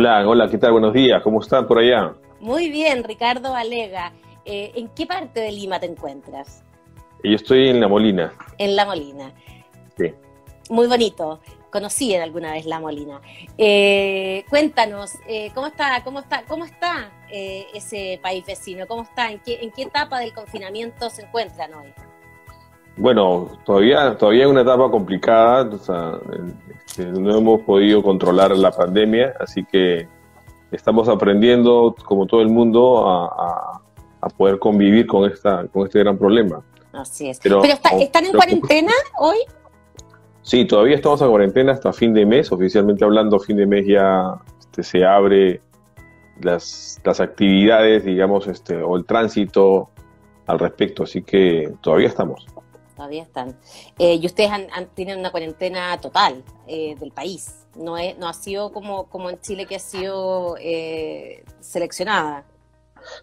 Hola, hola, ¿qué tal? Buenos días, ¿cómo están por allá? Muy bien, Ricardo Alega. Eh, ¿En qué parte de Lima te encuentras? Yo estoy en La Molina. En La Molina. Sí. Muy bonito. Conocí en alguna vez La Molina. Eh, cuéntanos, eh, ¿cómo está, cómo está, cómo está ese país vecino? ¿Cómo está? ¿En qué, ¿En qué etapa del confinamiento se encuentran hoy? Bueno, todavía, todavía es una etapa complicada, este, no hemos podido controlar la pandemia, así que estamos aprendiendo, como todo el mundo, a, poder convivir con, esta, con este gran problema. Así es. ¿Pero, están en cuarentena hoy? Sí, todavía estamos en cuarentena hasta fin de mes, oficialmente hablando, fin de mes ya este, se abre las, las actividades, digamos, este, o el tránsito al respecto, así que todavía estamos todavía están. Eh, y ustedes han, tienen una cuarentena total eh, del país. No, es, no ha sido como, como en Chile que ha sido eh, seleccionada.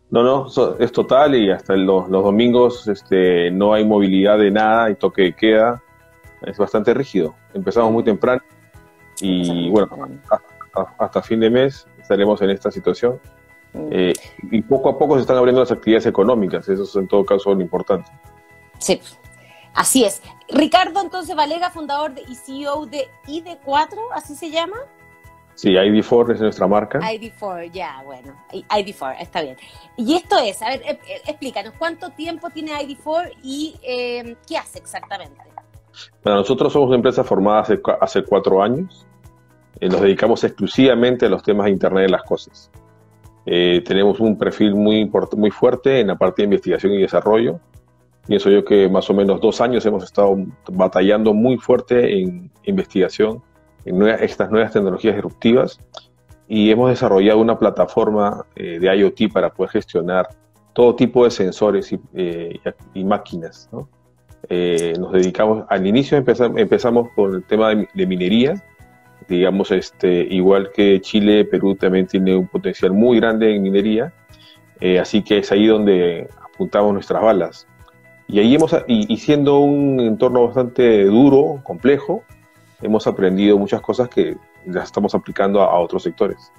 No, no, es total y hasta los, los, domingos este, no hay movilidad de nada y toque de queda. Es bastante rígido. Empezamos muy temprano y bueno, hasta, fin de mes estaremos en esta situación. Mm. y poco a poco se están abriendo las actividades económicas, eso es en todo caso lo importante. Sí, Así es. Ricardo entonces Valega, fundador y CEO de ID4, ¿así se llama? Sí, ID4 es nuestra marca. ID4, ya, bueno, ID4, está bien. Y esto es, a ver, eh, eh, explícanos, ¿cuánto tiempo tiene ID4 y eh, qué hace exactamente? Bueno, nosotros somos una empresa formada hace, cuatro años. nos dedicamos exclusivamente a los temas de Internet de las Cosas. tenemos un perfil muy, muy fuerte en la parte de investigación y desarrollo Pienso yo que más o menos dos años hemos estado batallando muy fuerte en investigación en estas nuevas tecnologías disruptivas y hemos desarrollado una plataforma eh, de IoT para poder gestionar todo tipo de sensores y, eh, máquinas. Eh, nos dedicamos, al inicio empezamos, empezamos con el tema de, minería, digamos, este, igual que Chile, Perú también tiene un potencial muy grande en minería, así que es ahí donde apuntamos nuestras balas. Y ahí hemos, y, siendo un entorno bastante duro, complejo, hemos aprendido muchas cosas que las estamos aplicando a, otros sectores.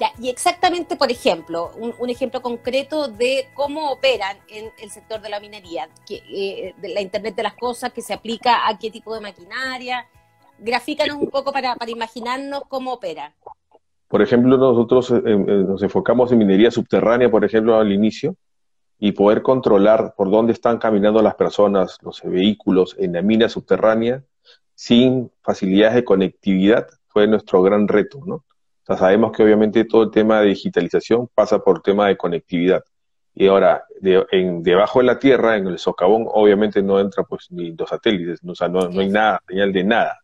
Ya, y exactamente, por ejemplo, un, ejemplo concreto de cómo operan en el sector de la minería, que, eh, de la Internet de las Cosas, que se aplica a qué tipo de maquinaria. Grafícanos un poco para, para imaginarnos cómo opera. Por ejemplo, nosotros eh, eh, nos enfocamos en minería subterránea, por ejemplo, al inicio, y poder controlar por dónde están caminando las personas, los vehículos en la mina subterránea sin facilidades de conectividad fue nuestro gran reto, ¿no? sabemos que obviamente todo el tema de digitalización pasa por el tema de conectividad. Y ahora, en, debajo de la Tierra, en el socavón, obviamente no entra pues ni los satélites, o sea, no, hay nada, señal de nada.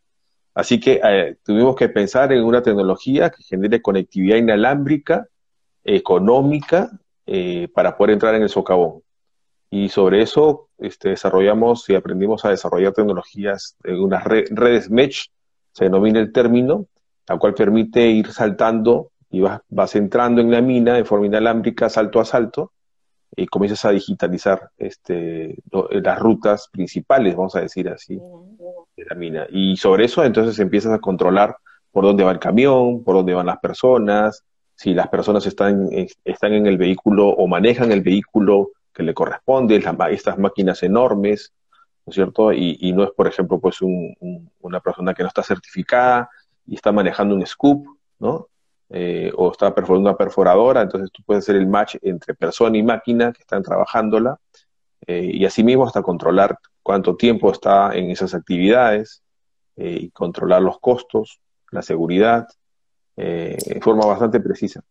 Así que eh, tuvimos que pensar en una tecnología que genere conectividad inalámbrica, económica eh, para poder entrar en el socavón. Y sobre eso este, desarrollamos y aprendimos a desarrollar tecnologías unas redes mesh, se denomina el término, la cual permite ir saltando y vas, vas entrando en la mina de forma inalámbrica, salto a salto, y comienzas a digitalizar este, las rutas principales, vamos a decir así, de la mina. Y sobre eso entonces empiezas a controlar por dónde va el camión, por dónde van las personas, si las personas están, están en el vehículo o manejan el vehículo que le corresponde, estas máquinas enormes, ¿no es cierto? Y, no es, por ejemplo, pues una persona que no está certificada y está manejando un scoop, ¿no? Eh, o está perforando una perforadora, entonces tú puedes hacer el match entre persona y máquina que están trabajándola eh, y asimismo hasta controlar cuánto tiempo está en esas actividades eh, y controlar los costos, la seguridad, eh, forma bastante precisa.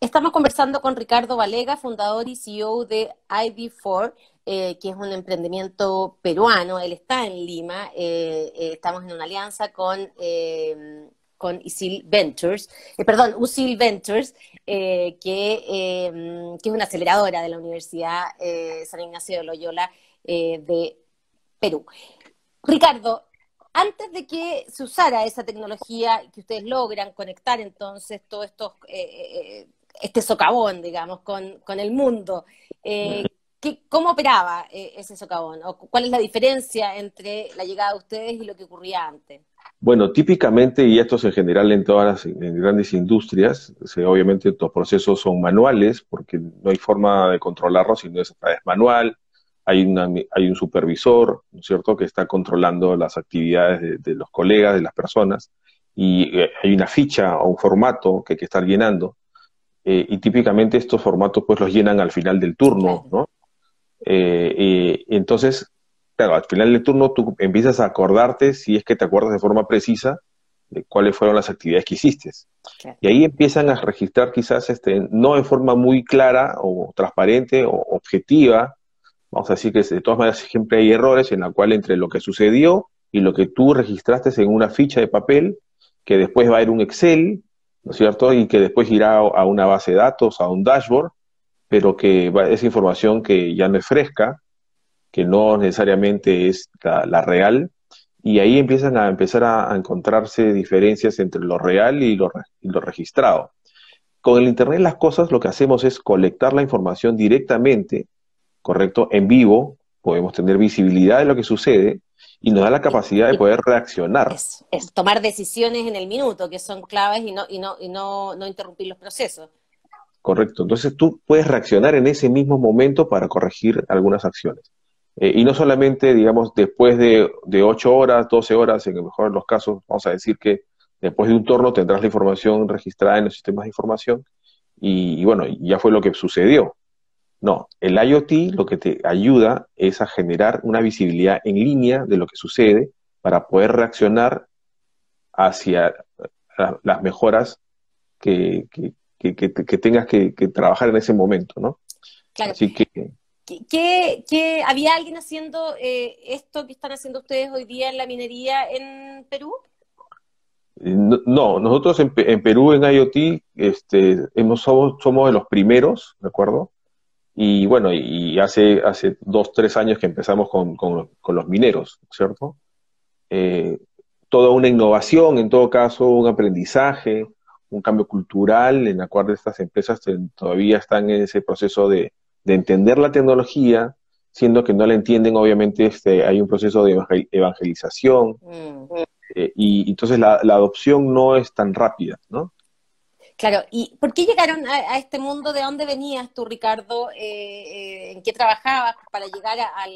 Estamos conversando con Ricardo Valega, fundador y CEO de ID4, eh, que es un emprendimiento peruano. Él está en Lima. Eh, estamos en una alianza con, con Isil Ventures, perdón, Usil Ventures, que, que, es una aceleradora de la Universidad San Ignacio de Loyola de Perú. Ricardo, antes de que se usara esa tecnología que ustedes logran conectar entonces todo esto, eh, eh, este socavón, digamos, con, el mundo, eh, ¿cómo operaba ese socavón? ¿O ¿Cuál es la diferencia entre la llegada de ustedes y lo que ocurría antes? Bueno, típicamente, y esto es en general en todas las grandes industrias, obviamente los procesos son manuales, porque no hay forma de controlarlos, sino es, es manual, hay, una, hay un supervisor, ¿no es cierto?, que está controlando las actividades de, los colegas, de las personas, y eh, hay una ficha o un formato que hay que estar llenando, eh, y típicamente estos formatos pues los llenan al final del turno, ¿no? Eh, entonces, claro, al final del turno tú empiezas a acordarte, si es que te acuerdas de forma precisa, de cuáles fueron las actividades que hiciste. Y ahí empiezan a registrar quizás, este, no en forma muy clara o transparente o objetiva, vamos a decir que de todas maneras siempre hay errores en la cual entre lo que sucedió y lo que tú registraste en una ficha de papel, que después va a ir un Excel, ¿no es cierto? Y que después irá a una base de datos, a un dashboard, pero que va, esa información que ya no es fresca, que no necesariamente es la, real, y ahí empiezan a empezar a, encontrarse diferencias entre lo real y lo, y lo registrado. Con el Internet las cosas lo que hacemos es colectar la información directamente ¿correcto? En vivo, podemos tener visibilidad de lo que sucede y nos da la capacidad de poder reaccionar. Es, tomar decisiones en el minuto, que son claves y no, y no, y no, no interrumpir los procesos. Correcto. Entonces tú puedes reaccionar en ese mismo momento para corregir algunas acciones. Eh, y no solamente, digamos, después de, de 8 horas, 12 horas, en el mejor de los casos, vamos a decir que después de un torno tendrás la información registrada en los sistemas de información y, y bueno, ya fue lo que sucedió. No, el IoT lo que te ayuda es a generar una visibilidad en línea de lo que sucede para poder reaccionar hacia las mejoras que, tengas que, trabajar en ese momento, ¿no? Claro. Así que... ¿Qué, había alguien haciendo eh, esto que están haciendo ustedes hoy día en la minería en Perú? No, nosotros en, Perú en IoT este, hemos, somos, somos de los primeros, ¿de acuerdo? Y bueno, y hace, hace dos, tres años que empezamos con, los mineros, ¿cierto? Eh, toda una innovación, en todo caso, un aprendizaje, un cambio cultural en la cual estas empresas todavía están en ese proceso de, entender la tecnología, siendo que no la entienden, obviamente este, hay un proceso de evangelización, mm. eh, y entonces la, la, adopción no es tan rápida, ¿no? Claro, ¿y por qué llegaron a, este mundo? ¿De dónde venías tú, Ricardo? Eh, eh, ¿En qué trabajabas para llegar al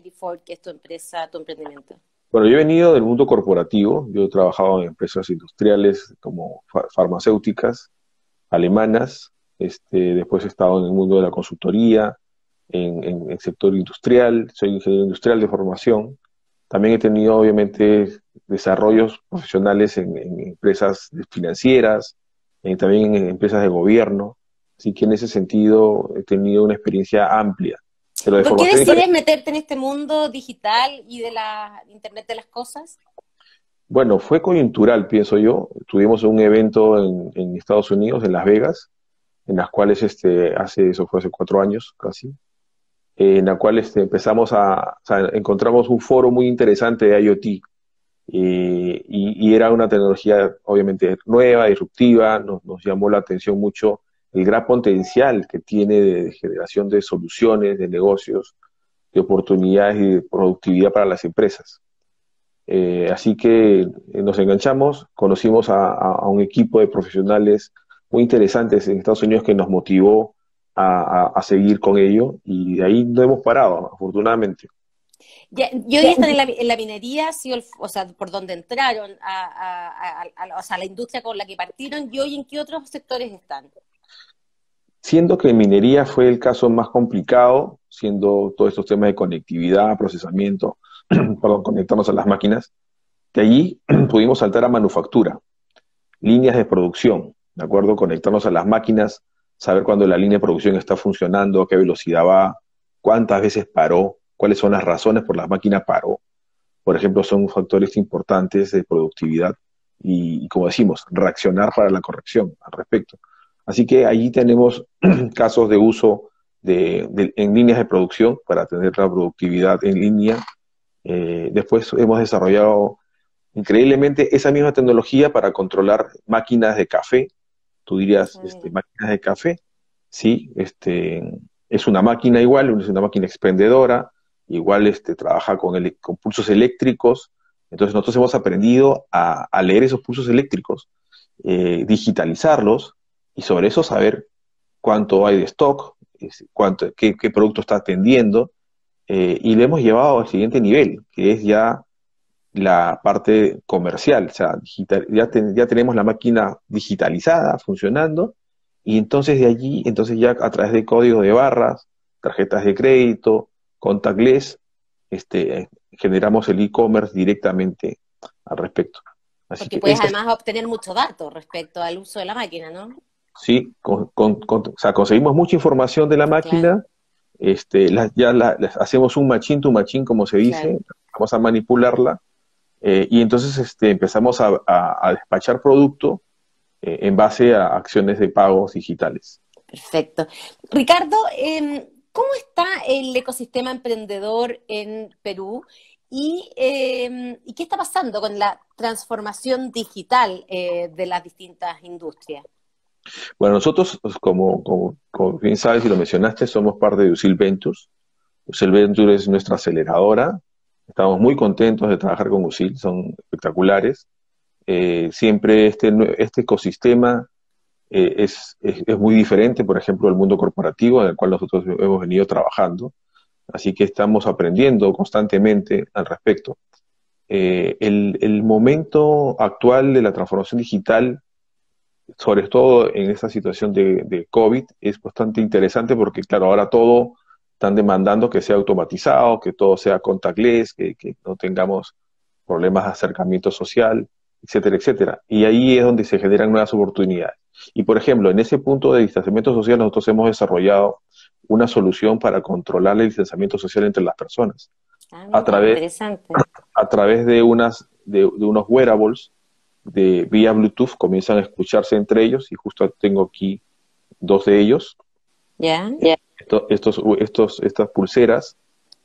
ID4, que es tu empresa, tu emprendimiento? Bueno, yo he venido del mundo corporativo, yo he trabajado en empresas industriales como farmacéuticas, alemanas, este, después he estado en el mundo de la consultoría, en, el sector industrial, soy ingeniero industrial de formación. También he tenido, obviamente, desarrollos profesionales en empresas financieras, eh, también en empresas de gobierno. Así que en ese sentido he tenido una experiencia amplia. ¿Por qué decides meterte en este mundo digital y de la Internet de las cosas? Bueno, fue coyuntural, pienso yo. Tuvimos un evento en, Estados Unidos, en Las Vegas, en las cuales este, hace, eso fue hace cuatro años casi, en la cual este, empezamos a, o sea, encontramos un foro muy interesante de IoT, eh, y, era una tecnología obviamente nueva, disruptiva, nos, llamó la atención mucho el gran potencial que tiene de generación de soluciones, de negocios, de oportunidades y de productividad para las empresas. Eh, así que eh, nos enganchamos, conocimos a, un equipo de profesionales muy interesantes en Estados Unidos que nos motivó a seguir con ello y de ahí no hemos parado, afortunadamente yo ya están en la, en la minería, sí, o sea, por donde entraron, a, o sea, la industria con la que partieron, y hoy en qué otros sectores están. Siendo que minería fue el caso más complicado, siendo todos estos temas de conectividad, procesamiento, perdón, conectarnos a las máquinas, de allí pudimos saltar a manufactura, líneas de producción, ¿de acuerdo? Conectarnos a las máquinas, saber cuándo la línea de producción está funcionando, a qué velocidad va, cuántas veces paró, cuáles son las razones por las máquinas paró. Por ejemplo, son factores importantes de productividad y, como decimos, reaccionar para la corrección al respecto. Así que allí tenemos casos de uso de, en líneas de producción para tener la productividad en línea. Eh, después hemos desarrollado increíblemente esa misma tecnología para controlar máquinas de café. Tú dirías, este, máquinas de café. Sí, este, es una máquina igual, es una máquina expendedora, igual este, trabaja con, pulsos eléctricos. Entonces nosotros hemos aprendido a, leer esos pulsos eléctricos, eh, digitalizarlos y sobre eso saber cuánto hay de stock, cuánto, qué, producto está atendiendo, eh, y lo hemos llevado al siguiente nivel, que es ya la parte comercial, o sea, ya, ya tenemos la máquina digitalizada, funcionando, y entonces de allí, entonces ya a través de código de barras, tarjetas de crédito, contactless, este, generamos el e-commerce directamente al respecto. Porque puedes además obtener muchos datos respecto al uso de la máquina, ¿no? Sí, con, o sea, conseguimos mucha información de la máquina, este, ya la, hacemos un machine to machine, como se dice, vamos a manipularla, eh, y entonces este, empezamos a, despachar producto eh, en base a acciones de pagos digitales. Perfecto. Ricardo, em, ¿cómo está el ecosistema emprendedor en Perú? Em, ¿Y, qué está pasando con la transformación digital eh, de las distintas industrias? Bueno, nosotros, pues, como, como, bien sabes y lo mencionaste, somos parte de USIL Ventures. USIL Ventures es nuestra aceleradora. Estamos muy contentos de trabajar con USIL, son espectaculares. Eh, siempre este, este ecosistema eh, es, es, muy diferente, por ejemplo, del mundo corporativo en el cual nosotros hemos venido trabajando. Así que estamos aprendiendo constantemente al respecto. Eh, el, el, momento actual de la transformación digital, sobre todo en esta situación de, de, COVID, es bastante interesante porque, claro, ahora todo están demandando que sea automatizado, que todo sea contactless, que, que no tengamos problemas de acercamiento social, etcétera, etcétera. Y ahí es donde se generan nuevas oportunidades. Y, por ejemplo, en ese punto de distanciamiento social, nosotros hemos desarrollado una solución para controlar el distanciamiento social entre las personas. Ah, a, través, a través de, unas, de, unos wearables de vía Bluetooth comienzan a escucharse entre ellos y justo tengo aquí dos de ellos. Ya. estos, estos, estas pulseras,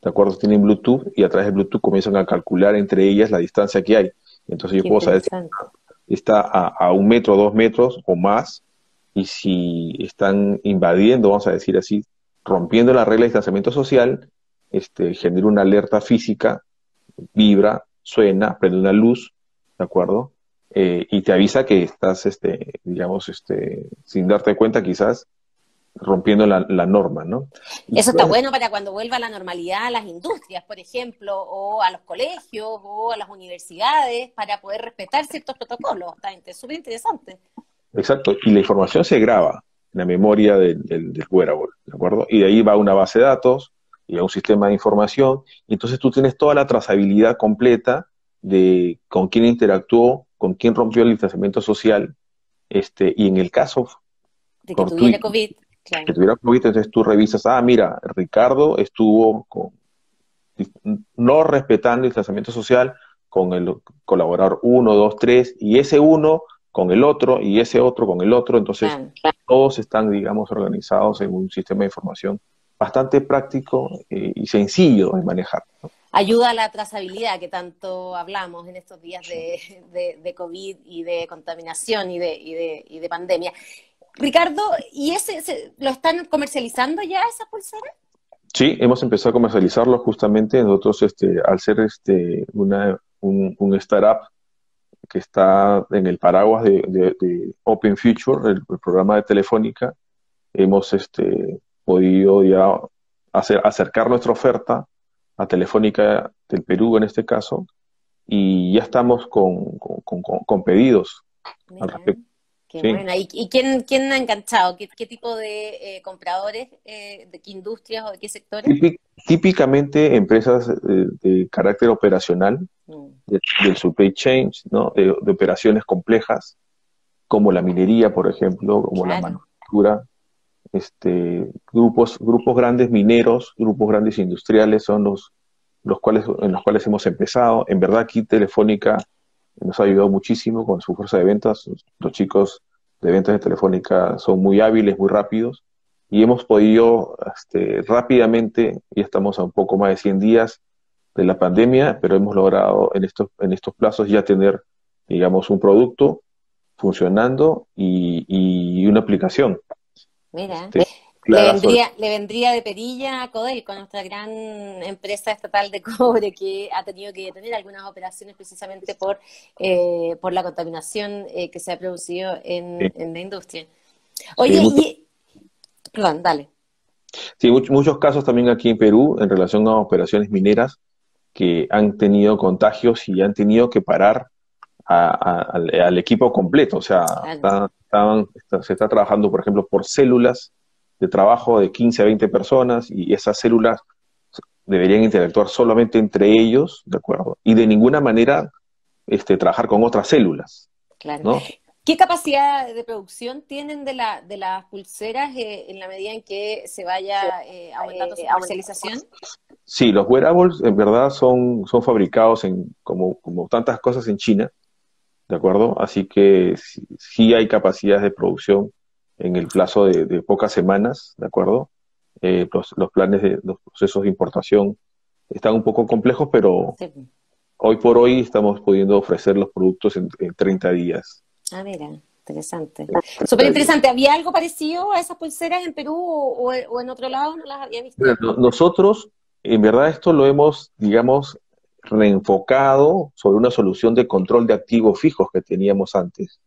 ¿de acuerdo? Tienen Bluetooth y a través de Bluetooth comienzan a calcular entre ellas la distancia que hay. Entonces yo puedo saber está a, un metro, dos metros o más y si están invadiendo, vamos a decir así, rompiendo la regla de distanciamiento social, este, genera una alerta física, vibra, suena, prende una luz, ¿de acuerdo? Eh, y te avisa que estás, este, digamos, este, sin darte cuenta quizás, rompiendo la, norma, ¿no? Eso está bueno para cuando vuelva la normalidad a las industrias, por ejemplo, o a los colegios, o a las universidades, para poder respetar ciertos protocolos. Está súper interesante. Exacto, y la información se graba en la memoria del, del, wearable, ¿de acuerdo? Y de ahí va una base de datos y a un sistema de información, y entonces tú tienes toda la trazabilidad completa de con quién interactuó, con quién rompió el distanciamiento social, este, y en el caso de que tuviera COVID, que tuviera COVID, entonces tú revisas, ah, mira, Ricardo estuvo con, no respetando el distanciamiento social con el colaborador 1, 2, 3, y ese uno con el otro y ese otro con el otro. Entonces, todos están, digamos, organizados en un sistema de información bastante práctico eh, y sencillo de manejar. Ayuda a la trazabilidad que tanto hablamos en estos días de, de, COVID y de contaminación y de, y de, y de pandemia. Ricardo, ¿y ese, lo están comercializando ya esas pulseras? Sí, hemos empezado a comercializarlo justamente nosotros, este, al ser este, una, un, un startup que está en el paraguas de, Open Future, el, programa de Telefónica, hemos este, podido ya hacer, acercar nuestra oferta a Telefónica del Perú en este caso, y ya estamos con, con, pedidos al respecto. ¿Y, quién, quién, ha enganchado? ¿Qué, tipo de eh, compradores? Eh, ¿De qué industrias o de qué sectores? Típicamente empresas eh, de, carácter operacional, mm. del supply chain, ¿no? De, operaciones complejas, como la minería, por ejemplo, como la manufactura. Este, grupos, grupos grandes mineros, grupos grandes industriales son los, los cuales, en los cuales hemos empezado. En verdad aquí Telefónica nos ha ayudado muchísimo con su fuerza de ventas. Los chicos de ventas de Telefónica son muy hábiles, muy rápidos, y hemos podido este, rápidamente, ya estamos a un poco más de 100 días de la pandemia, pero hemos logrado en estos, en estos plazos ya tener, digamos, un producto funcionando y, una aplicación. Mira, este, le, vendría, le vendría de perilla a Codelco, nuestra gran empresa estatal de cobre que ha tenido que detener algunas operaciones precisamente por, eh, por la contaminación eh, que se ha producido en, la industria. Oye, y... Perdón, dale. Sí, muchos casos también aquí en Perú en relación a operaciones mineras que han tenido contagios y han tenido que parar al, equipo completo. O sea, se está trabajando, por ejemplo, por células de trabajo de 15 a 20 personas y esas células deberían interactuar solamente entre ellos, ¿de acuerdo? Y de ninguna manera este, trabajar con otras células. Claro. ¿Qué capacidad de producción tienen de, la, de las pulseras eh, en la medida en que se vaya eh, aumentando su comercialización? Sí, los wearables en verdad son, son fabricados en, como, como tantas cosas en China, ¿de acuerdo? Así que sí, hay capacidades de producción en el plazo de, pocas semanas, ¿de acuerdo? Eh, los, planes de los procesos de importación están un poco complejos, pero hoy por hoy estamos pudiendo ofrecer los productos en, en 30 días. Ah, mira, interesante. Súper interesante. ¿Había algo parecido a esas pulseras en Perú o, en otro lado? ¿No las había visto? nosotros, en verdad, esto lo hemos, digamos, reenfocado sobre una solución de control de activos fijos que teníamos antes.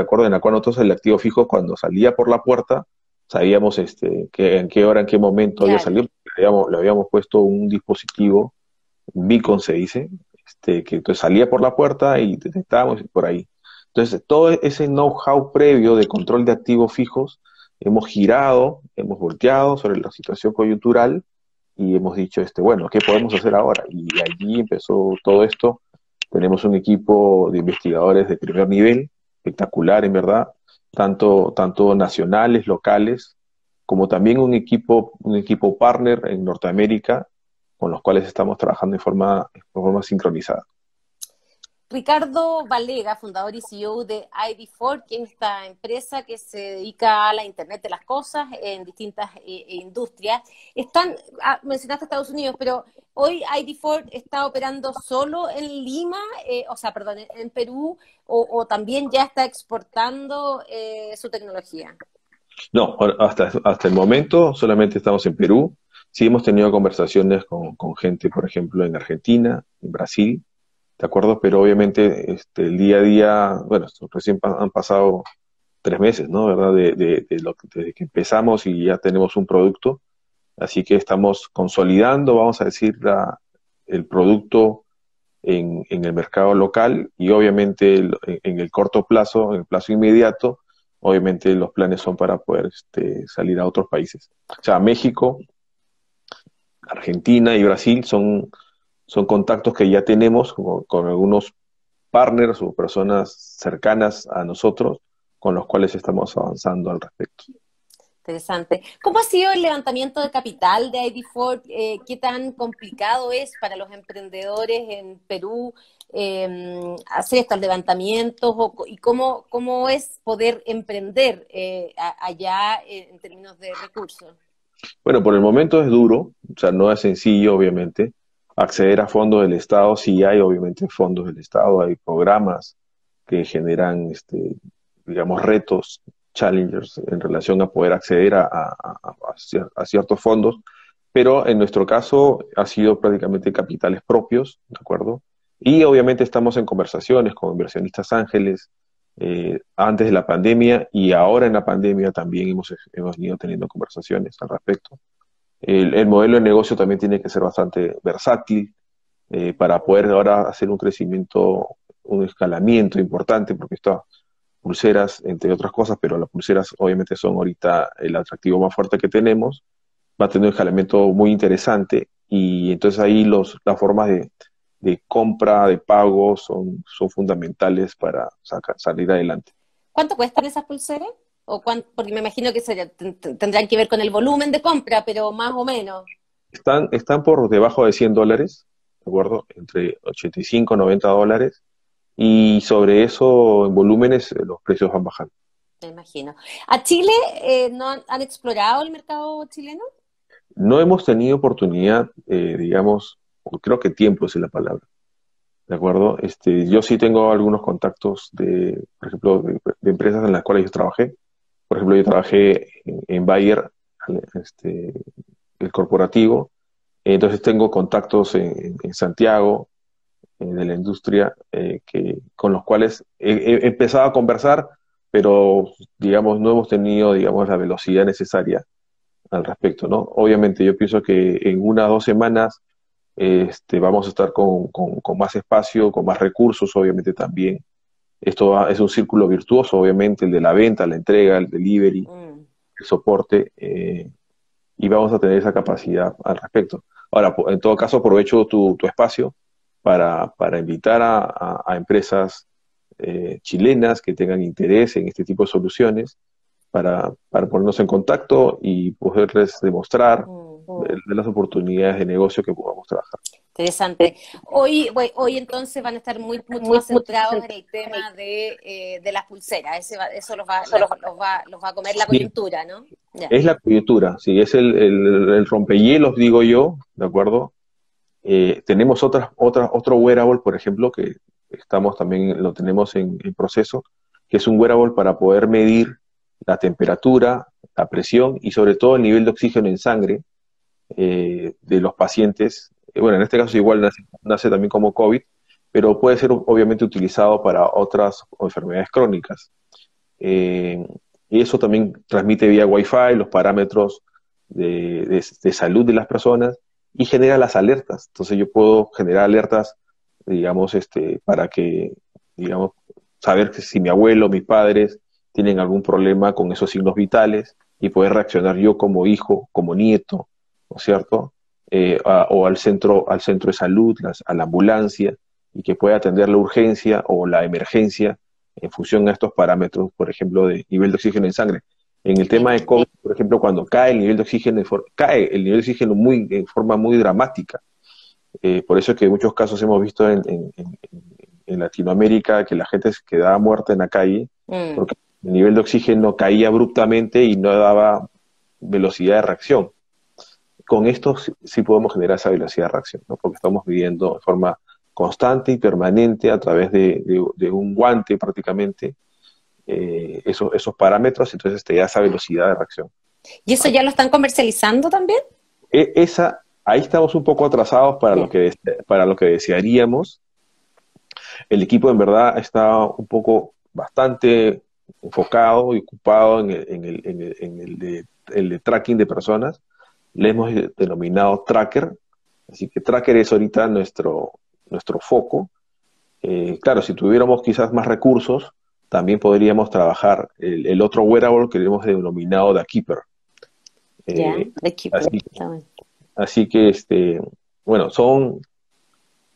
¿De acuerdo? En la cual nosotros el activo fijo, cuando salía por la puerta, sabíamos este, que, en qué hora, en qué momento había salido. Le habíamos, le habíamos puesto un dispositivo, un beacon se dice, este, que entonces salía por la puerta y detectábamos por ahí. Entonces, todo ese know-how previo de control de activos fijos, hemos girado, hemos volteado sobre la situación coyuntural y hemos dicho, este, bueno, ¿qué podemos hacer ahora? Y allí empezó todo esto. Tenemos un equipo de investigadores de primer nivel, espectacular en verdad, tanto, tanto nacionales, locales, como también un equipo, un equipo partner en Norteamérica con los cuales estamos trabajando en forma, en forma sincronizada. Ricardo Valega, fundador y CEO de ID4, que es esta empresa que se dedica a la Internet de las Cosas en distintas eh, industrias. Están, ah, mencionaste Estados Unidos, pero hoy ID4 está operando solo en Lima, eh, o sea, perdón, en Perú, o, también ya está exportando eh, su tecnología. No, hasta, hasta el momento solamente estamos en Perú. Sí hemos tenido conversaciones con, con gente, por ejemplo, en Argentina, en Brasil, ¿de acuerdo? Pero obviamente este, el día a día, bueno, recién han pasado tres meses, ¿no? ¿Verdad? De, de, desde que empezamos y ya tenemos un producto, así que estamos consolidando, vamos a decir, el producto en, en, el mercado local y obviamente en, el corto plazo, en el plazo inmediato, obviamente los planes son para poder este, salir a otros países. O sea, México, Argentina y Brasil son son contactos que ya tenemos con, algunos partners o personas cercanas a nosotros con los cuales estamos avanzando al respecto. Interesante. ¿Cómo ha sido el levantamiento de capital de ID4? Eh, ¿Qué tan complicado es para los emprendedores en Perú em, hacer estos levantamientos? ¿Y cómo, cómo es poder emprender eh, allá en términos de recursos? Bueno, por el momento es duro, o sea, no es sencillo, obviamente acceder a fondos del Estado, sí hay obviamente fondos del Estado, hay programas que generan, este, digamos, retos, challengers en relación a poder acceder a, ciertos fondos, pero en nuestro caso ha sido prácticamente capitales propios, ¿de acuerdo? Y obviamente estamos en conversaciones con inversionistas ángeles eh, antes de la pandemia y ahora en la pandemia también hemos, hemos ido teniendo conversaciones al respecto. El, modelo de negocio también tiene que ser bastante versátil eh, para poder ahora hacer un crecimiento, un escalamiento importante, porque estas pulseras, entre otras cosas, pero las pulseras obviamente son ahorita el atractivo más fuerte que tenemos, va a tener un escalamiento muy interesante y entonces ahí los, las formas de, compra, de pago son, son fundamentales para salir adelante. ¿Cuánto cuestan esas pulseras? O porque me imagino que tendrán que ver con el volumen de compra, pero más o menos. Están, están por debajo de 100 dólares, ¿de acuerdo? Entre 85 y 90 dólares. Y sobre eso, en volúmenes, eh, los precios van bajando. Me imagino. ¿A Chile eh, no han, explorado el mercado chileno? No hemos tenido oportunidad, eh, digamos, creo que tiempo es la palabra. ¿De acuerdo? Este, yo sí tengo algunos contactos de, por ejemplo, de empresas en las cuales yo trabajé, por ejemplo, yo trabajé en, Bayer este, el corporativo. Entonces tengo contactos en, Santiago de la industria que, con los cuales he, empezado a conversar, pero digamos no hemos tenido digamos la velocidad necesaria al respecto, ¿no? Obviamente yo pienso que en unas dos semanas este, vamos a estar con, más espacio, con más recursos, obviamente también. Esto es un círculo virtuoso, obviamente, el de la venta, la entrega, el delivery, mm. el soporte, eh, y vamos a tener esa capacidad al respecto. Ahora, en todo caso, aprovecho tu, tu espacio para, para invitar a, a, empresas eh, chilenas que tengan interés en este tipo de soluciones para, para ponernos en contacto y poderles demostrar de, las oportunidades de negocio que podamos trabajar. Interesante. Hoy, hoy entonces van a estar muy, mucho más centrados en el tema de, eh, de las pulseras. eso los va, los, va, los va a comer la coyuntura, ¿no? Es la coyuntura, sí, es el, el, rompehielos, digo yo, ¿de acuerdo? Eh, tenemos otras, otras, otro wearable, por ejemplo, que estamos también, lo tenemos en, en proceso, que es un wearable para poder medir la temperatura, la presión y sobre todo el nivel de oxígeno en sangre eh, de los pacientes. Bueno, en este caso igual nace, también como COVID, pero puede ser obviamente utilizado para otras enfermedades crónicas. Eh, y eso también transmite vía Wi-Fi los parámetros de, salud de las personas y genera las alertas. Entonces yo puedo generar alertas, digamos, este, para que, digamos, saber si mi abuelo, mis padres tienen algún problema con esos signos vitales y poder reaccionar yo como hijo, como nieto, ¿no es cierto? Eh, o al centro, al centro de salud, a la ambulancia, y que pueda atender la urgencia o la emergencia en función a estos parámetros, por ejemplo, de nivel de oxígeno en sangre. En el tema de COVID, por ejemplo, cuando cae el nivel de oxígeno, cae el nivel de oxígeno muy, en forma muy dramática. Eh, por eso es que en muchos casos hemos visto en, Latinoamérica que la gente quedaba muerta en la calle, mm. porque el nivel de oxígeno caía abruptamente y no daba velocidad de reacción con esto sí, podemos generar esa velocidad de reacción, ¿no? porque estamos viviendo de forma constante y permanente a través de, un guante prácticamente eh, esos, esos parámetros, entonces te da esa velocidad de reacción. ¿Y eso ya lo están comercializando también? E, esa, ahí estamos un poco atrasados para lo, que, para lo que desearíamos. El equipo en verdad está un poco bastante enfocado y ocupado en el, en el, en el, en el de, el de tracking de personas le hemos denominado tracker, así que tracker es ahorita nuestro, nuestro foco. Eh, claro, si tuviéramos quizás más recursos, también podríamos trabajar el, otro wearable que le hemos denominado The Keeper. Eh, Keeper. Así, que, este, bueno, son,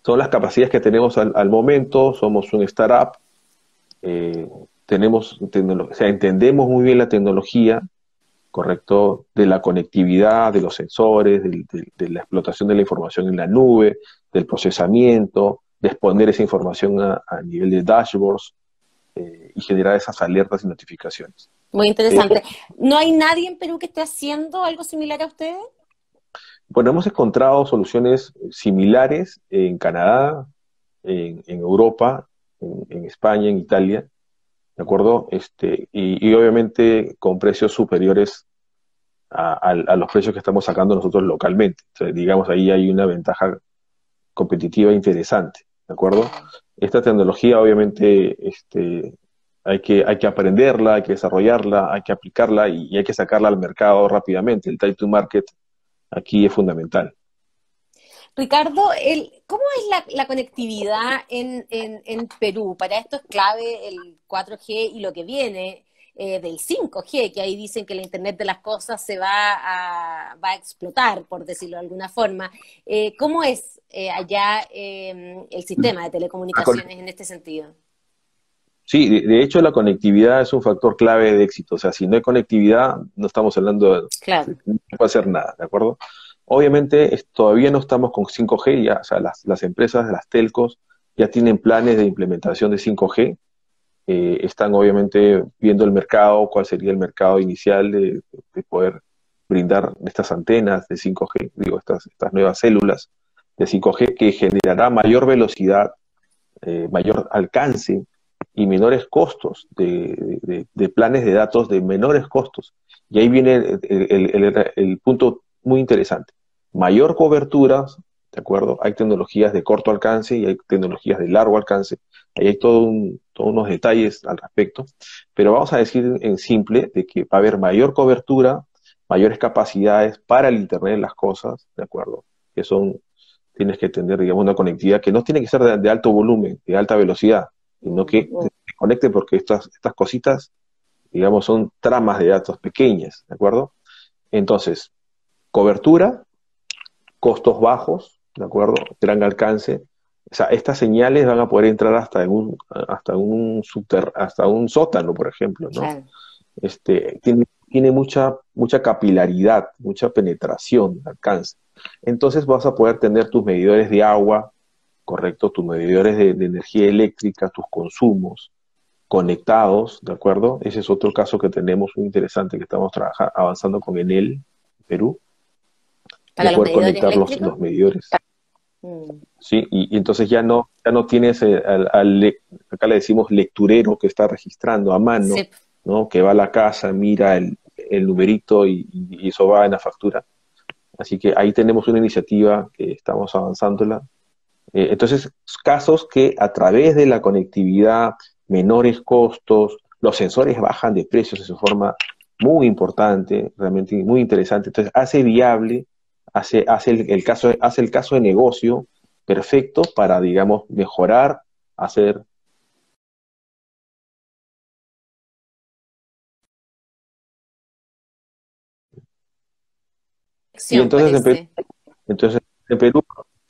son las capacidades que tenemos al, momento, somos un startup, eh, tenemos, o sea, entendemos muy bien la tecnología, ¿correcto? De la conectividad, de los sensores, de, la explotación de la información en la nube, del procesamiento, de exponer esa información a, nivel de dashboards eh, y generar esas alertas y notificaciones. Muy interesante. Eh, ¿No hay nadie en Perú que esté haciendo algo similar a ustedes? Bueno, hemos encontrado soluciones similares en Canadá, en, Europa, en España, en Italia, ¿de acuerdo? Este, y, obviamente con precios superiores a, los precios que estamos sacando nosotros localmente. digamos, ahí hay una ventaja competitiva interesante, ¿de acuerdo? Esta tecnología obviamente este, hay, que, hay que aprenderla, hay que desarrollarla, hay que aplicarla y, y hay que sacarla al mercado rápidamente. El time to market aquí es fundamental. Ricardo, el, ¿cómo es la, conectividad en, en, Perú? Para esto es clave el 4G y lo que viene eh, del 5G, que ahí dicen que la Internet de las Cosas se va a, va a explotar, por decirlo de alguna forma. Eh, ¿Cómo es eh, allá em, el sistema de telecomunicaciones en este sentido? Sí, de, hecho la conectividad es un factor clave de éxito. O sea, si no hay conectividad, no estamos hablando de... Claro. No puede hacer nada, ¿de acuerdo? Obviamente todavía no estamos con 5G, ya, las, las, empresas, las telcos, ya tienen planes de implementación de 5G. Eh, están obviamente viendo el mercado, cuál sería el mercado inicial de, poder brindar estas antenas de 5G, digo, estas, estas nuevas células de 5G que generará mayor velocidad, eh, mayor alcance y menores costos, de, planes de datos de menores costos. Y ahí viene el, punto muy interesante. Mayor cobertura, ¿de acuerdo? Hay tecnologías de corto alcance y hay tecnologías de largo alcance. Ahí hay todo todos unos detalles al respecto. Pero vamos a decir en simple de que va a haber mayor cobertura, mayores capacidades para el Internet de las cosas, ¿de acuerdo? Que son, tienes que tener, digamos, una conectividad que no tiene que ser de alto volumen, de alta velocidad, sino que se conecte porque estas, estas cositas, digamos, son tramas de datos pequeñas, ¿de acuerdo? Entonces, cobertura, costos bajos, ¿de acuerdo? Gran alcance. O sea, estas señales van a poder entrar hasta un, hasta un subter, hasta un sótano, por ejemplo, ¿no? Este, tiene, tiene mucha, mucha capilaridad, mucha penetración, alcance. Entonces vas a poder tener tus medidores de agua, correcto, tus medidores de, energía eléctrica, tus consumos conectados, ¿de acuerdo? Ese es otro caso que tenemos muy interesante que estamos trabajando, avanzando con Enel, Perú, para poder conectar los, medidores. Mm. Sí, y, entonces ya no, ya no tienes eh, al, acá le decimos lecturero que está registrando a mano, ¿no? Que va a la casa, mira el, el numerito y, y, eso va en la factura. Así que ahí tenemos una iniciativa que estamos avanzándola, eh, entonces, casos que a través de la conectividad, menores costos, los sensores bajan de precios de forma muy importante, realmente muy interesante. Entonces, hace viable, hace, hace, el, caso, hace el caso de negocio perfecto para, digamos, mejorar, hacer y entonces entonces en Perú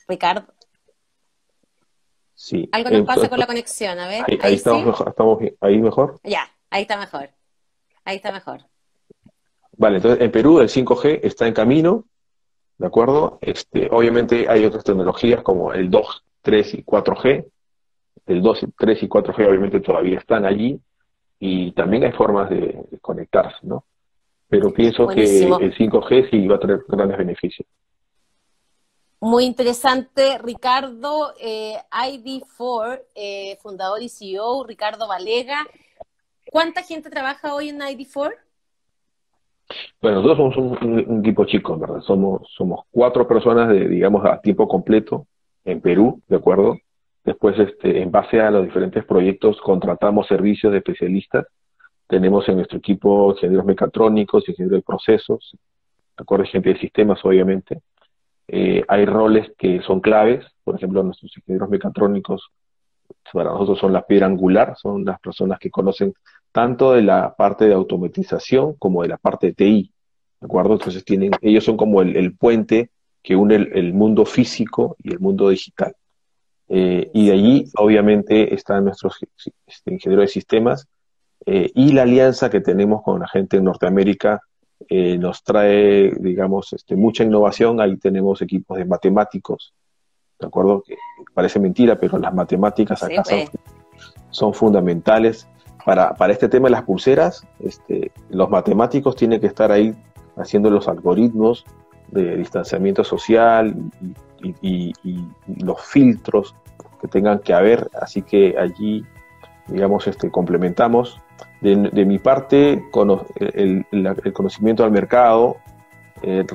Ricardo Sí. Algo nos pasa con la conexión, a ver. Ahí, estamos, mejor, estamos ahí mejor. Ya, ahí está mejor. Ahí está mejor. Vale, entonces en Perú el 5G está en camino, ¿de acuerdo? Este, obviamente hay otras tecnologías como el 2, 3 y 4G. El 2, 3 y 4G obviamente todavía están allí y también hay formas de, conectarse, ¿no? Pero pienso que el 5G sí va a tener grandes beneficios. Muy interesante, Ricardo, eh, ID4, eh, fundador y CEO, Ricardo Valega. ¿Cuánta gente trabaja hoy en ID4? Bueno, nosotros somos un, equipo chico, ¿verdad? Somos, somos cuatro personas, de, digamos, a tiempo completo en Perú, ¿de acuerdo? Después, este, en base a los diferentes proyectos, contratamos servicios de especialistas. Tenemos en nuestro equipo ingenieros mecatrónicos, ingenieros de procesos, ¿de acuerdo? Gente de sistemas, obviamente. Eh, hay roles que son claves, por ejemplo, nuestros ingenieros mecatrónicos para nosotros son la piedra angular, son las personas que conocen tanto de la parte de automatización como de la parte de TI, ¿de acuerdo? Entonces tienen, ellos son como el, puente que une el, mundo físico y el mundo digital. Eh, y de allí, obviamente, están nuestros este, ingenieros de sistemas eh, y la alianza que tenemos con la gente en Norteamérica eh, nos trae, digamos, este, mucha innovación. Ahí tenemos equipos de matemáticos, ¿de acuerdo? Que parece mentira, pero las matemáticas acá pues. son, fundamentales. Para, para este tema de las pulseras, este, los matemáticos tienen que estar ahí haciendo los algoritmos de distanciamiento social y, los filtros que tengan que haber. Así que allí, digamos, este, complementamos de, mi parte, el, conocimiento al mercado, eh,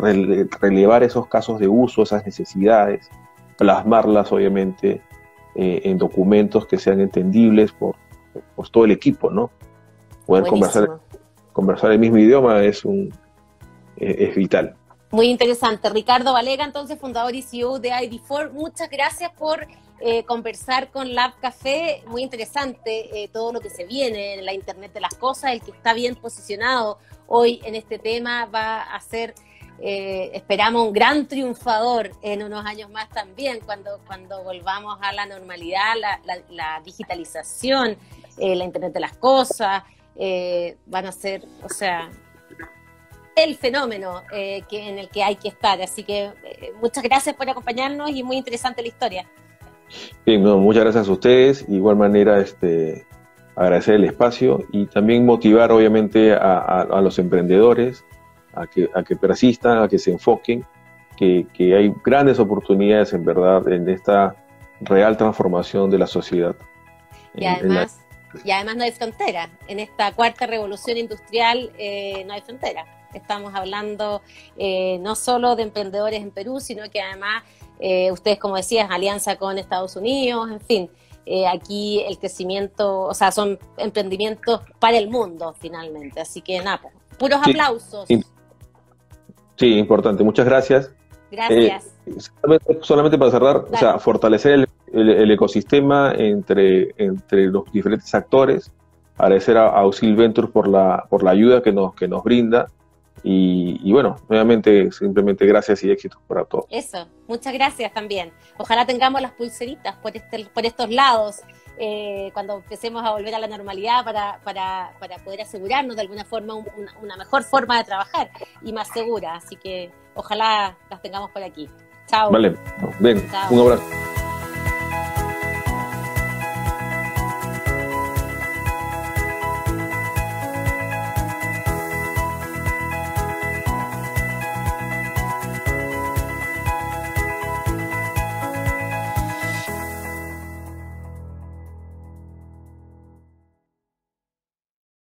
relevar esos casos de uso, esas necesidades, plasmarlas obviamente eh, en documentos que sean entendibles por, todo el equipo, ¿no? Poder conversar, conversar el mismo idioma es, un, es vital. Muy interesante. Ricardo Valega, entonces fundador y CEO de ID4, muchas gracias por eh, conversar con Lab Café, muy interesante eh, todo lo que se viene en la Internet de las Cosas, el que está bien posicionado hoy en este tema va a ser, eh, esperamos, un gran triunfador en unos años más también, cuando, cuando volvamos a la normalidad, la, digitalización, la Internet de las Cosas, van a ser, o sea, el fenómeno que, en el que hay que estar. Así que muchas gracias por acompañarnos y muy interesante la historia. Bien, muchas gracias a ustedes. De igual manera, este, agradecer el espacio y también motivar, obviamente, a, los emprendedores a que, a que persistan, a que se enfoquen, que, hay grandes oportunidades, en verdad, en esta real transformación de la sociedad. Y además, Y además no hay frontera. En esta cuarta revolución industrial eh, no hay frontera. Estamos hablando eh, no solo de emprendedores en Perú, sino que además, eh, ustedes como decías, alianza con Estados Unidos, en fin. aquí el crecimiento, o sea, son emprendimientos para el mundo finalmente. Así que nada, pues, puros aplausos. Sí, importante. Muchas gracias. Gracias. solamente, para cerrar, o sea, fortalecer el, ecosistema entre, entre los diferentes actores, agradecer a, Auxil Ventures por la, por la ayuda que nos, que nos brinda y, bueno, nuevamente, simplemente gracias y éxitos para todos. Eso, muchas gracias también. Ojalá tengamos las pulseritas por, este, por estos lados eh, cuando empecemos a volver a la normalidad para, para, para poder asegurarnos de alguna forma una, mejor forma de trabajar y más segura. Así que ojalá las tengamos por aquí. Chao. Vale, ven, un abrazo.